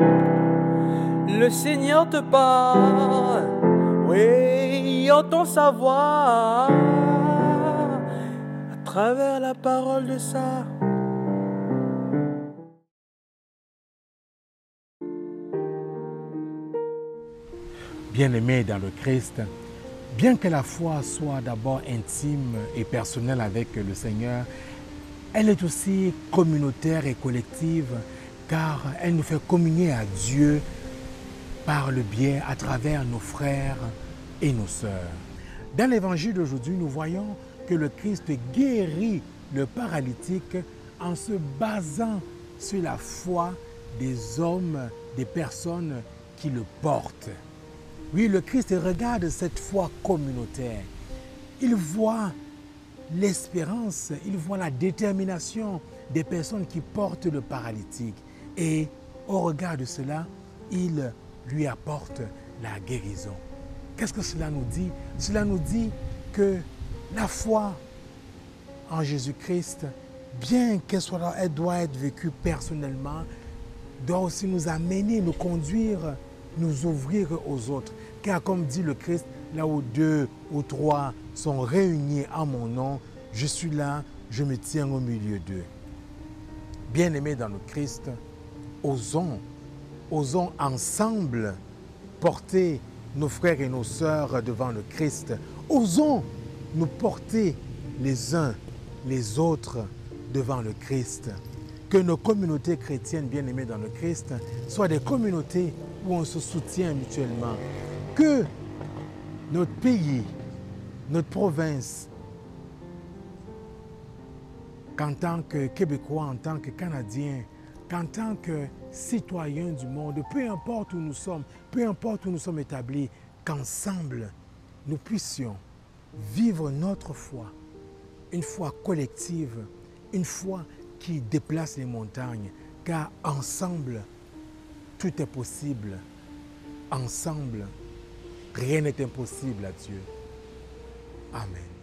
Le Seigneur te parle, oui, entend sa voix à travers la parole de ça. Bien-aimés dans le Christ, bien que la foi soit d'abord intime et personnelle avec le Seigneur, elle est aussi communautaire et collective car elle nous fait communier à Dieu par le biais à travers nos frères et nos sœurs. Dans l'évangile d'aujourd'hui, nous voyons que le Christ guérit le paralytique en se basant sur la foi des hommes, des personnes qui le portent. Oui, le Christ regarde cette foi communautaire. Il voit l'espérance, il voit la détermination des personnes qui portent le paralytique. Et au regard de cela, il lui apporte la guérison. Qu'est-ce que cela nous dit? Cela nous dit que la foi en Jésus-Christ, bien qu'elle soit, elle doit être vécue personnellement, doit aussi nous amener, nous conduire, nous ouvrir aux autres. Car comme dit le Christ, là où deux ou trois sont réunis en mon nom, je suis là, je me tiens au milieu d'eux. Bien-aimés dans le Christ, osons, osons ensemble porter nos frères et nos sœurs devant le Christ. Osons nous porter les uns les autres devant le Christ. Que nos communautés chrétiennes bien-aimées dans le Christ soient des communautés où on se soutient mutuellement. Que notre pays, notre province, qu'en tant que Québécois, en tant que Canadiens, qu'en tant que citoyens du monde, peu importe où nous sommes, peu importe où nous sommes établis, qu'ensemble, nous puissions vivre notre foi, une foi collective, une foi qui déplace les montagnes, car ensemble, tout est possible. Ensemble, rien n'est impossible à Dieu. Amen.